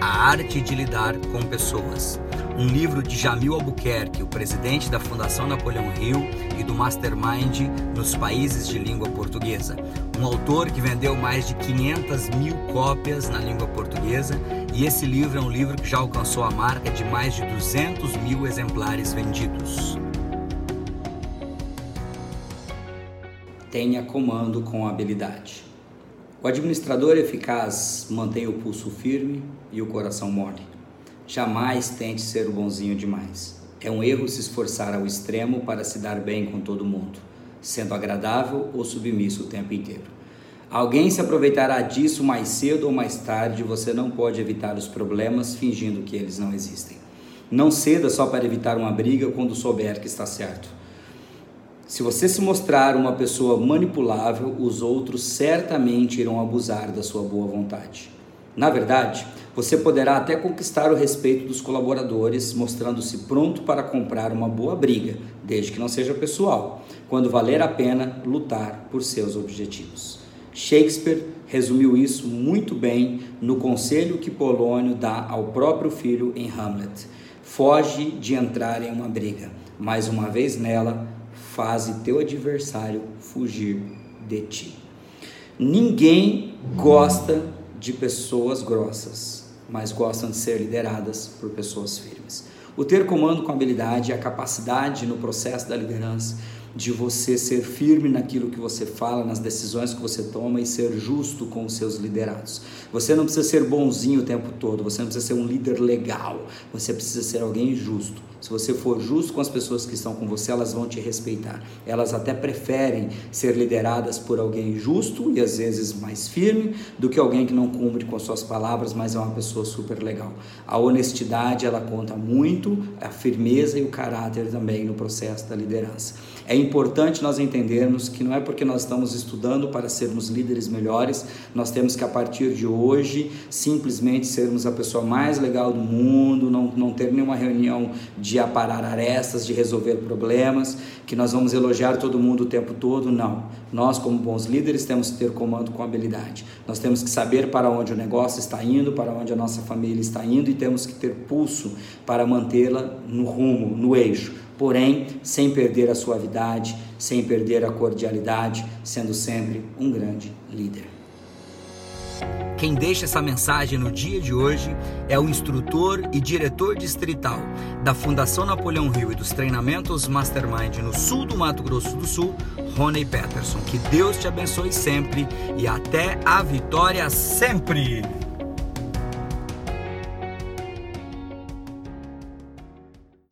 A Arte de Lidar com Pessoas. Um livro de Jamil Albuquerque, o presidente da Fundação Napoleão Hill e do Mastermind nos países de língua portuguesa. Um autor que vendeu mais de 500 mil cópias na língua portuguesa e esse livro é um livro que já alcançou a marca de mais de 200 mil exemplares vendidos. Tenha comando com habilidade. O administrador eficaz mantém o pulso firme e o coração mole. Jamais tente ser bonzinho demais. É um erro se esforçar ao extremo para se dar bem com todo mundo, sendo agradável ou submisso o tempo inteiro. Alguém se aproveitará disso mais cedo ou mais tarde, você não pode evitar os problemas fingindo que eles não existem. Não ceda só para evitar uma briga quando souber que está certo. Se você se mostrar uma pessoa manipulável, os outros certamente irão abusar da sua boa vontade. Na verdade, você poderá até conquistar o respeito dos colaboradores, mostrando-se pronto para comprar uma boa briga, desde que não seja pessoal, quando valer a pena lutar por seus objetivos. Shakespeare resumiu isso muito bem no conselho que Polônio dá ao próprio filho em Hamlet. Foge de entrar em uma briga, mas uma vez nela, faze teu adversário fugir de ti. Ninguém gosta de pessoas grossas, mas gostam de ser lideradas por pessoas firmes. O ter comando com habilidade a capacidade no processo da liderança de você ser firme naquilo que você fala, nas decisões que você toma e ser justo com os seus liderados. Você não precisa ser bonzinho o tempo todo, você não precisa ser um líder legal, você precisa ser alguém justo. Se você for justo com as pessoas que estão com você, elas vão te respeitar. Elas até preferem ser lideradas por alguém justo e às vezes mais firme do que alguém que não cumpre com as suas palavras, mas é uma pessoa super legal. A honestidade, ela conta muito, a firmeza e o caráter também no processo da liderança. É importante nós entendermos que não é porque nós estamos estudando para sermos líderes melhores, nós temos que a partir de hoje simplesmente sermos a pessoa mais legal do mundo, não, não ter nenhuma reunião de aparar arestas, de resolver problemas, que nós vamos elogiar todo mundo o tempo todo. Não. Nós, como bons líderes, temos que ter comando com habilidade. Nós temos que saber para onde o negócio está indo, para onde a nossa família está indo e temos que ter pulso para mantê-la no rumo, no eixo. Porém, sem perder a suavidade, sem perder a cordialidade, sendo sempre um grande líder. Quem deixa essa mensagem no dia de hoje é o instrutor e diretor distrital da Fundação Napoleão Rio e dos treinamentos Mastermind no sul do Mato Grosso do Sul, Rony Peterson. Que Deus te abençoe sempre e até a vitória sempre!